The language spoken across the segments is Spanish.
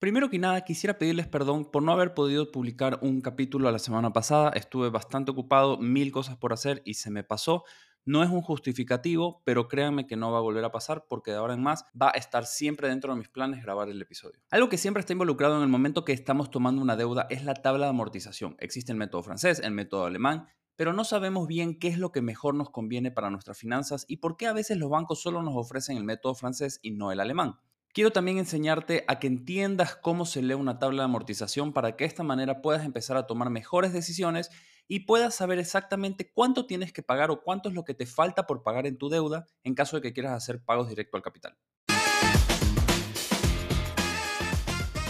Primero que nada, quisiera pedirles perdón por no haber podido publicar un capítulo la semana pasada. Estuve bastante ocupado, mil cosas por hacer y se me pasó. No es un justificativo, pero créanme que no va a volver a pasar porque de ahora en más va a estar siempre dentro de mis planes grabar el episodio. Algo que siempre está involucrado en el momento que estamos tomando una deuda es la tabla de amortización. Existe el método francés, el método alemán, pero no sabemos bien qué es lo que mejor nos conviene para nuestras finanzas y por qué a veces los bancos solo nos ofrecen el método francés y no el alemán. Quiero también enseñarte a que entiendas cómo se lee una tabla de amortización para que de esta manera puedas empezar a tomar mejores decisiones y puedas saber exactamente cuánto tienes que pagar o cuánto es lo que te falta por pagar en tu deuda en caso de que quieras hacer pagos directo al capital.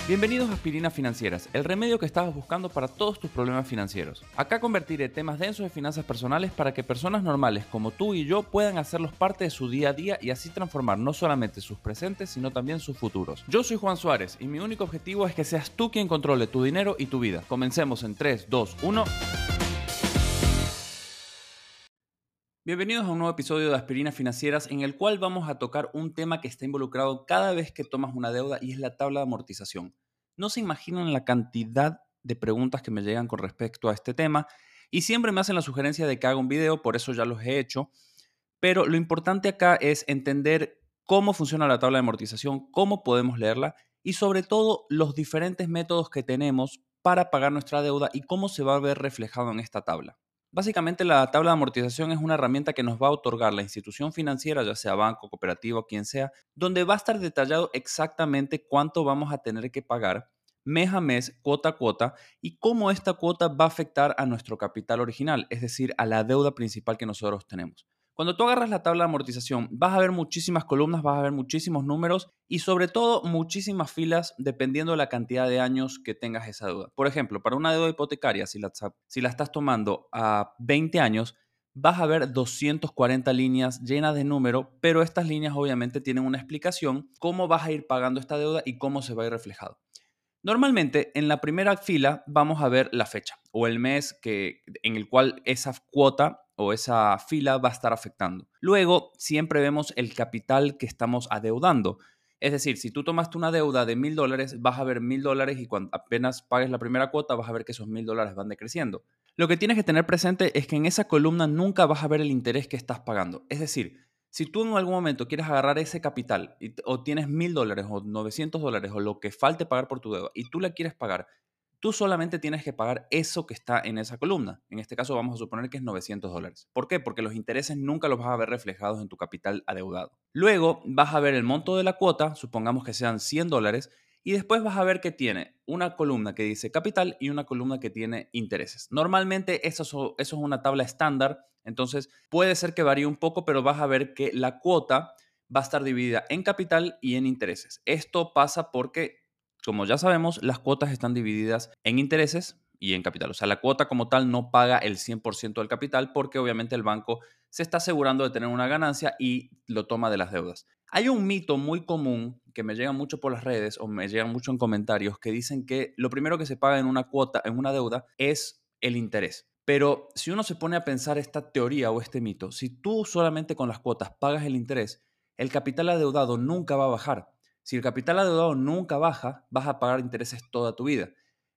Bienvenidos a Aspirinas Financieras, el remedio que estabas buscando para todos tus problemas financieros. Acá convertiré temas densos de finanzas personales para que personas normales como tú y yo puedan hacerlos parte de su día a día y así transformar no solamente sus presentes, sino también sus futuros. Yo soy Juan Suárez y mi único objetivo es que seas tú quien controle tu dinero y tu vida. Comencemos en 3, 2, 1. Bienvenidos a un nuevo episodio de Aspirinas Financieras en el cual vamos a tocar un tema que está involucrado cada vez que tomas una deuda y es la tabla de amortización. No se imaginan la cantidad de preguntas que me llegan con respecto a este tema y siempre me hacen la sugerencia de que haga un video, por eso ya los he hecho. Pero lo importante acá es entender cómo funciona la tabla de amortización, cómo podemos leerla y sobre todo los diferentes métodos que tenemos para pagar nuestra deuda y cómo se va a ver reflejado en esta tabla. Básicamente la tabla de amortización es una herramienta que nos va a otorgar la institución financiera, ya sea banco, cooperativa quien sea, donde va a estar detallado exactamente cuánto vamos a tener que pagar mes a mes, cuota a cuota, y cómo esta cuota va a afectar a nuestro capital original, es decir, a la deuda principal que nosotros tenemos. Cuando tú agarras la tabla de amortización, vas a ver muchísimas columnas, vas a ver muchísimos números y sobre todo muchísimas filas dependiendo de la cantidad de años que tengas esa deuda. Por ejemplo, para una deuda hipotecaria, si la, estás tomando a 20 años, vas a ver 240 líneas llenas de número, pero estas líneas obviamente tienen una explicación, cómo vas a ir pagando esta deuda y cómo se va a ir reflejado. Normalmente en la primera fila vamos a ver la fecha o el mes que, en el cual esa cuota o esa fila va a estar afectando. Luego, siempre vemos el capital que estamos adeudando. Es decir, si tú tomaste una deuda de mil dólares, vas a ver mil dólares y cuando apenas pagues la primera cuota, vas a ver que esos mil dólares van decreciendo. Lo que tienes que tener presente es que en esa columna nunca vas a ver el interés que estás pagando. Es decir, si tú en algún momento quieres agarrar ese capital o tienes mil dólares o 900 dólares o lo que falte pagar por tu deuda y tú la quieres pagar tú solamente tienes que pagar eso que está en esa columna. En este caso vamos a suponer que es 900 dólares. ¿Por qué? Porque los intereses nunca los vas a ver reflejados en tu capital adeudado. Luego vas a ver el monto de la cuota, supongamos que sean 100 dólares, y después vas a ver que tiene una columna que dice capital y una columna que tiene intereses. Normalmente eso, eso es una tabla estándar, entonces puede ser que varíe un poco, pero vas a ver que la cuota va a estar dividida en capital y en intereses. Esto pasa porque como ya sabemos, las cuotas están divididas en intereses y en capital. O sea, la cuota como tal no paga el 100% del capital porque obviamente el banco se está asegurando de tener una ganancia y lo toma de las deudas. Hay un mito muy común que me llega mucho por las redes o me llegan mucho en comentarios que dicen que lo primero que se paga en una cuota, en una deuda, es el interés. Pero si uno se pone a pensar esta teoría o este mito, si tú solamente con las cuotas pagas el interés, el capital adeudado nunca va a bajar. Si el capital adeudado nunca baja, vas a pagar intereses toda tu vida.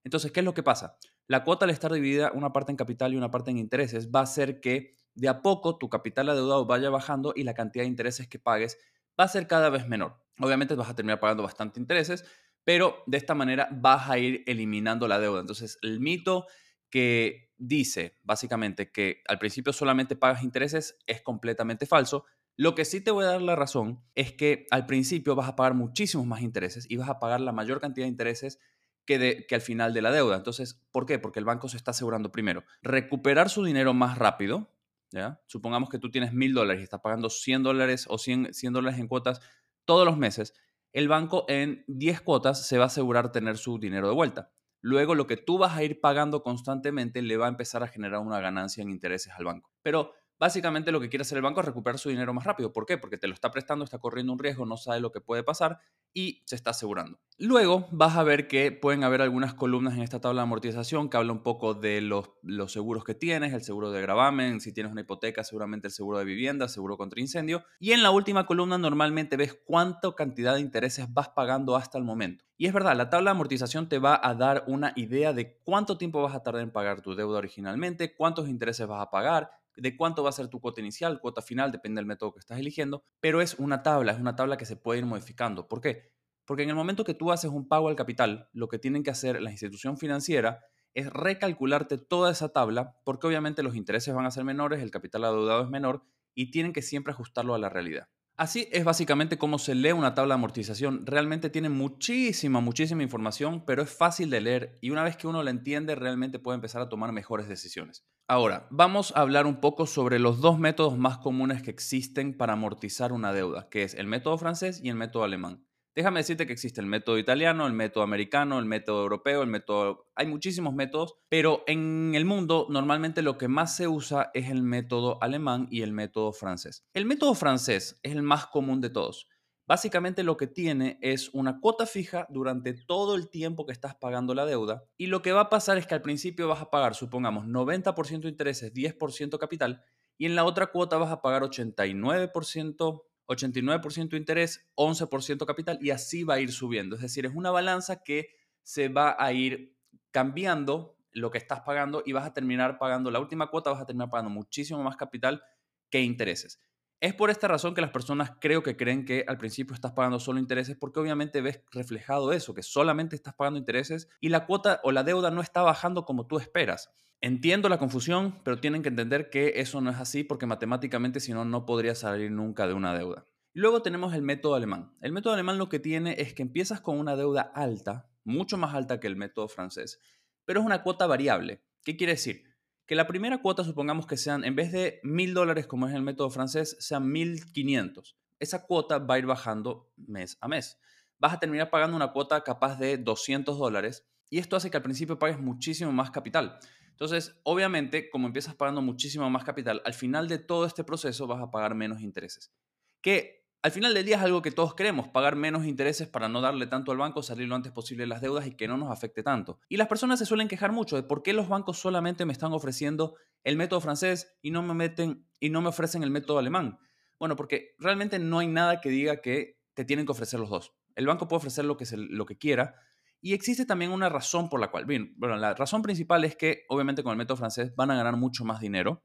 Entonces, ¿qué es lo que pasa? La cuota al estar dividida una parte en capital y una parte en intereses va a hacer que de a poco tu capital adeudado vaya bajando y la cantidad de intereses que pagues va a ser cada vez menor. Obviamente vas a terminar pagando bastante intereses, pero de esta manera vas a ir eliminando la deuda. Entonces, el mito que dice básicamente que al principio solamente pagas intereses es completamente falso. Lo que sí te voy a dar la razón es que al principio vas a pagar muchísimos más intereses y vas a pagar la mayor cantidad de intereses que, de, que al final de la deuda. Entonces, ¿por qué? Porque el banco se está asegurando primero recuperar su dinero más rápido. ¿ya? Supongamos que tú tienes mil dólares y estás pagando 100 dólares o 100, 100 dólares en cuotas todos los meses. El banco en 10 cuotas se va a asegurar tener su dinero de vuelta. Luego lo que tú vas a ir pagando constantemente le va a empezar a generar una ganancia en intereses al banco. Pero Básicamente lo que quiere hacer el banco es recuperar su dinero más rápido. ¿Por qué? Porque te lo está prestando, está corriendo un riesgo, no sabe lo que puede pasar y se está asegurando. Luego vas a ver que pueden haber algunas columnas en esta tabla de amortización que habla un poco de los, seguros que tienes, el seguro de gravamen, si tienes una hipoteca, seguramente el seguro de vivienda, seguro contra incendio. Y en la última columna normalmente ves cuánta cantidad de intereses vas pagando hasta el momento. Y es verdad, la tabla de amortización te va a dar una idea de cuánto tiempo vas a tardar en pagar tu deuda originalmente, cuántos intereses vas a pagar, de cuánto va a ser tu cuota inicial, cuota final, depende del método que estás eligiendo, pero es una tabla, es una tabla que se puede ir modificando. ¿Por qué? Porque en el momento que tú haces un pago al capital, lo que tienen que hacer la institución financiera es recalcularte toda esa tabla, porque obviamente los intereses van a ser menores, el capital adeudado es menor y tienen que siempre ajustarlo a la realidad. Así es básicamente como se lee una tabla de amortización. Realmente tiene muchísima, muchísima información, pero es fácil de leer y una vez que uno la entiende realmente puede empezar a tomar mejores decisiones. Ahora, vamos a hablar un poco sobre los dos métodos más comunes que existen para amortizar una deuda, que es el método francés y el método alemán. Déjame decirte que existe el método italiano, el método americano, el método europeo, el método... Hay muchísimos métodos, pero en el mundo normalmente lo que más se usa es el método alemán y el método francés. El método francés es el más común de todos. Básicamente lo que tiene es una cuota fija durante todo el tiempo que estás pagando la deuda y lo que va a pasar es que al principio vas a pagar, supongamos, 90% intereses, 10% capital y en la otra cuota vas a pagar 89% 89% interés, 11% capital y así va a ir subiendo. Es decir, es una balanza que se va a ir cambiando lo que estás pagando y vas a terminar pagando la última cuota, vas a terminar pagando muchísimo más capital que intereses. Es por esta razón que las personas creo que creen que al principio estás pagando solo intereses porque obviamente ves reflejado eso, que solamente estás pagando intereses y la cuota o la deuda no está bajando como tú esperas. Entiendo la confusión, pero tienen que entender que eso no es así porque matemáticamente si no, no podría salir nunca de una deuda. luego tenemos el método alemán. El método alemán lo que tiene es que empiezas con una deuda alta, mucho más alta que el método francés, pero es una cuota variable. ¿Qué quiere decir? Que la primera cuota, supongamos que sean, en vez de mil dólares como es el método francés, sean 1500. Esa cuota va a ir bajando mes a mes. Vas a terminar pagando una cuota capaz de 200 dólares y esto hace que al principio pagues muchísimo más capital. Entonces, obviamente, como empiezas pagando muchísimo más capital, al final de todo este proceso vas a pagar menos intereses. Que al final del día es algo que todos queremos, pagar menos intereses para no darle tanto al banco, salir lo antes posible de las deudas y que no nos afecte tanto. Y las personas se suelen quejar mucho de por qué los bancos solamente me están ofreciendo el método francés y no me meten y no me ofrecen el método alemán. Bueno, porque realmente no hay nada que diga que te tienen que ofrecer los dos. El banco puede ofrecer lo que, se, lo que quiera, y existe también una razón por la cual, bien, bueno, la razón principal es que obviamente con el método francés van a ganar mucho más dinero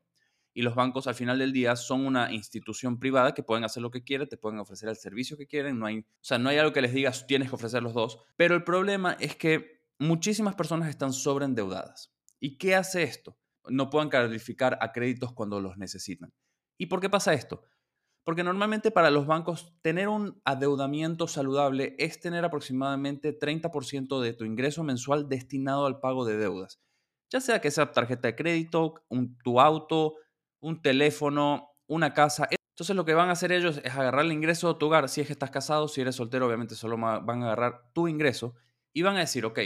y los bancos al final del día son una institución privada que pueden hacer lo que quieren, te pueden ofrecer el servicio que quieren, no hay, o sea, no hay algo que les digas tienes que ofrecer los dos, pero el problema es que muchísimas personas están sobreendeudadas. ¿Y qué hace esto? No pueden calificar a créditos cuando los necesitan. ¿Y por qué pasa esto? Porque normalmente para los bancos tener un adeudamiento saludable es tener aproximadamente 30% de tu ingreso mensual destinado al pago de deudas. Ya sea que sea tarjeta de crédito, un, tu auto, un teléfono, una casa. Entonces lo que van a hacer ellos es agarrar el ingreso de tu hogar. Si es que estás casado, si eres soltero, obviamente solo van a agarrar tu ingreso y van a decir, ok,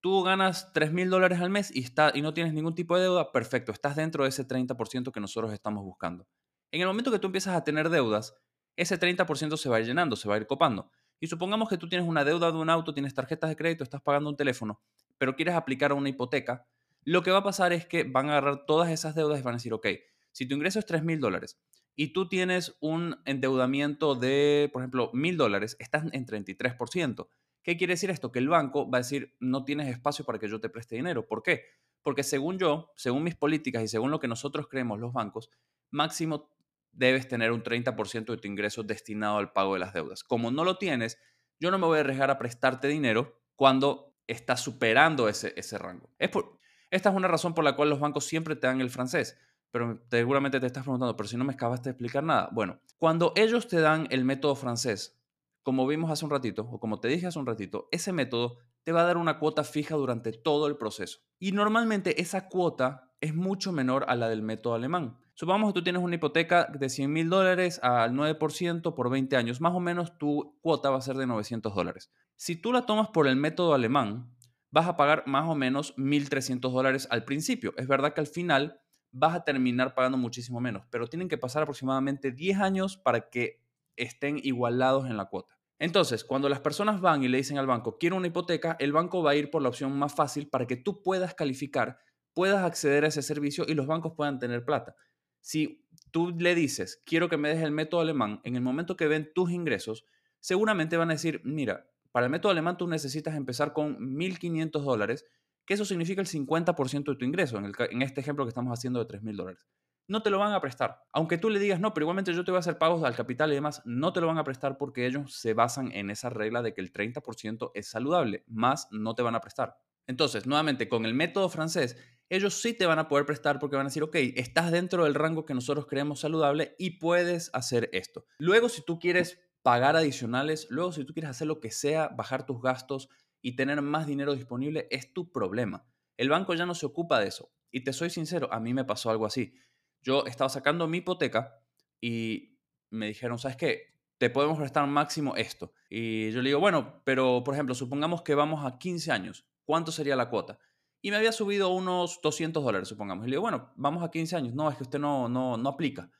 tú ganas 3 mil dólares al mes y, está, y no tienes ningún tipo de deuda, perfecto, estás dentro de ese 30% que nosotros estamos buscando. En el momento que tú empiezas a tener deudas, ese 30% se va a ir llenando, se va a ir copando. Y supongamos que tú tienes una deuda de un auto, tienes tarjetas de crédito, estás pagando un teléfono, pero quieres aplicar una hipoteca, lo que va a pasar es que van a agarrar todas esas deudas y van a decir, ok, si tu ingreso es 3 mil dólares y tú tienes un endeudamiento de, por ejemplo, mil dólares, estás en 33%. ¿Qué quiere decir esto? Que el banco va a decir, no tienes espacio para que yo te preste dinero. ¿Por qué? Porque según yo, según mis políticas y según lo que nosotros creemos los bancos, máximo debes tener un 30% de tu ingreso destinado al pago de las deudas. Como no lo tienes, yo no me voy a arriesgar a prestarte dinero cuando estás superando ese, ese rango. Es por, esta es una razón por la cual los bancos siempre te dan el francés. Pero seguramente te estás preguntando, pero si no me acabaste de explicar nada. Bueno, cuando ellos te dan el método francés, como vimos hace un ratito, o como te dije hace un ratito, ese método te va a dar una cuota fija durante todo el proceso. Y normalmente esa cuota es mucho menor a la del método alemán. Supongamos que tú tienes una hipoteca de 100 mil dólares al 9% por 20 años. Más o menos tu cuota va a ser de 900 dólares. Si tú la tomas por el método alemán, vas a pagar más o menos 1.300 dólares al principio. Es verdad que al final vas a terminar pagando muchísimo menos, pero tienen que pasar aproximadamente 10 años para que estén igualados en la cuota. Entonces, cuando las personas van y le dicen al banco, quiero una hipoteca, el banco va a ir por la opción más fácil para que tú puedas calificar, puedas acceder a ese servicio y los bancos puedan tener plata. Si tú le dices, quiero que me des el método alemán, en el momento que ven tus ingresos, seguramente van a decir, mira, para el método alemán tú necesitas empezar con 1.500 dólares, que eso significa el 50% de tu ingreso, en, en, este ejemplo que estamos haciendo de 3.000 dólares. No te lo van a prestar. Aunque tú le digas, no, pero igualmente yo te voy a hacer pagos al capital y demás, no te lo van a prestar porque ellos se basan en esa regla de que el 30% es saludable, más no te van a prestar. Entonces, nuevamente, con el método francés, ellos sí te van a poder prestar porque van a decir, ok, estás dentro del rango que nosotros creemos saludable y puedes hacer esto. Luego, si tú quieres pagar adicionales, luego si tú quieres hacer lo que sea, bajar tus gastos y tener más dinero disponible, es tu problema. El banco ya no se ocupa de eso. Y te soy sincero, a mí me pasó algo así. Yo estaba sacando mi hipoteca y me dijeron, ¿sabes qué? Te podemos prestar máximo esto. Y yo le digo, bueno, pero por ejemplo, supongamos que vamos a 15 años. ¿Cuánto sería la cuota? Y me había subido unos 200 dólares, supongamos. Y le digo, bueno, vamos a 15 años. No, es que usted no, no, no aplica.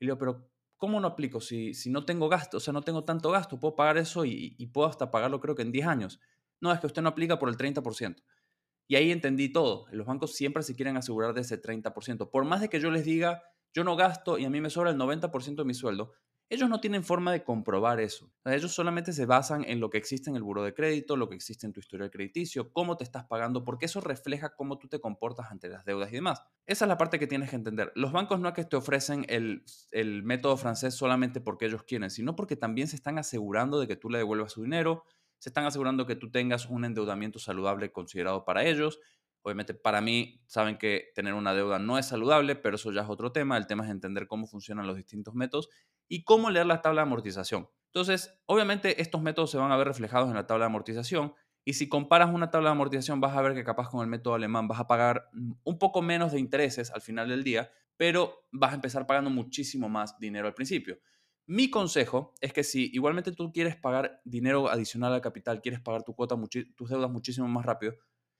Y le digo, pero ¿cómo no aplico? Si, si no tengo gasto, o sea, no tengo tanto gasto, puedo pagar eso y, puedo hasta pagarlo creo que en 10 años. No, es que usted no aplica por el 30%. Y ahí entendí todo. Los bancos siempre se quieren asegurar de ese 30%. Por más de que yo les diga, yo no gasto y a mí me sobra el 90% de mi sueldo, ellos no tienen forma de comprobar eso. ellos solamente se basan en lo que existe en el buro de crédito, lo que existe en tu historial crediticio, cómo te estás pagando, porque eso refleja cómo tú te comportas ante las deudas y demás. Esa es la parte que tienes que entender. Los bancos no es que te ofrecen el, el método francés solamente porque ellos quieren, sino porque también se están asegurando de que tú le devuelvas su dinero, se están asegurando que tú tengas un endeudamiento saludable considerado para ellos, Obviamente para mí saben que tener una deuda no es saludable, pero eso ya es otro tema. El tema es entender cómo funcionan los distintos métodos y cómo leer la tabla de amortización. Entonces, obviamente estos métodos se van a ver reflejados en la tabla de amortización y si comparas una tabla de amortización vas a ver que capaz con el método alemán vas a pagar un poco menos de intereses al final del día, pero vas a empezar pagando muchísimo más dinero al principio. Mi consejo es que si igualmente tú quieres pagar dinero adicional al capital, quieres pagar tu cuota, tus deudas muchísimo más rápido,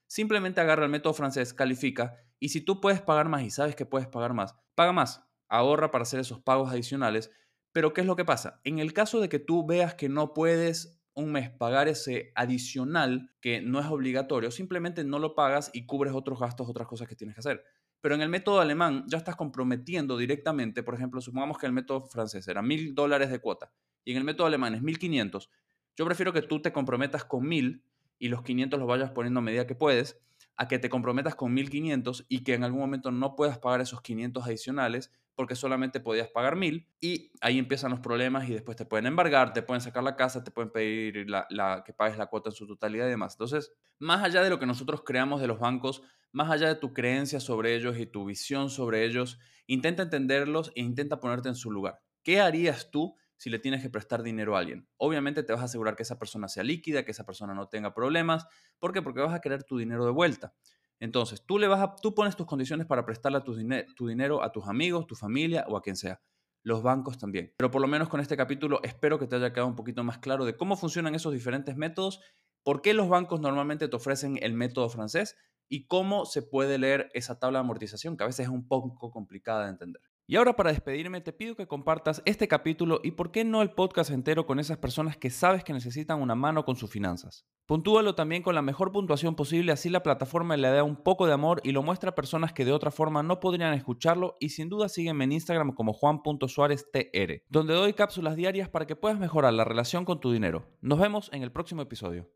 Simplemente agarra el método francés, califica y si tú puedes pagar más y sabes que puedes pagar más, paga más, ahorra para hacer esos pagos adicionales. Pero ¿qué es lo que pasa? En el caso de que tú veas que no puedes un mes pagar ese adicional que no es obligatorio, simplemente no lo pagas y cubres otros gastos, otras cosas que tienes que hacer. Pero en el método alemán ya estás comprometiendo directamente, por ejemplo, supongamos que el método francés era mil dólares de cuota y en el método alemán es 1500. Yo prefiero que tú te comprometas con mil y los 500 los vayas poniendo a medida que puedes, a que te comprometas con 1500 y que en algún momento no puedas pagar esos 500 adicionales porque solamente podías pagar 1000 y ahí empiezan los problemas y después te pueden embargar, te pueden sacar la casa, te pueden pedir la, que pagues la cuota en su totalidad y demás. Entonces, más allá de lo que nosotros creamos de los bancos, más allá de tu creencia sobre ellos y tu visión sobre ellos, intenta entenderlos e intenta ponerte en su lugar. ¿Qué harías tú si le tienes que prestar dinero a alguien. Obviamente te vas a asegurar que esa persona sea líquida, que esa persona no tenga problemas. ¿Por qué? Porque vas a querer tu dinero de vuelta. Entonces, tú, le vas a, tú pones tus condiciones para prestarle tu, tu dinero a tus amigos, tu familia o a quien sea. Los bancos también. Pero por lo menos con este capítulo espero que te haya quedado un poquito más claro de cómo funcionan esos diferentes métodos, por qué los bancos normalmente te ofrecen el método francés y cómo se puede leer esa tabla de amortización, que a veces es un poco complicada de entender. Y ahora para despedirme te pido que compartas este capítulo y por qué no el podcast entero con esas personas que sabes que necesitan una mano con sus finanzas. Puntúalo también con la mejor puntuación posible, así la plataforma le da un poco de amor y lo muestra a personas que de otra forma no podrían escucharlo y sin duda sígueme en Instagram como juan.suáreztr, donde doy cápsulas diarias para que puedas mejorar la relación con tu dinero. Nos vemos en el próximo episodio.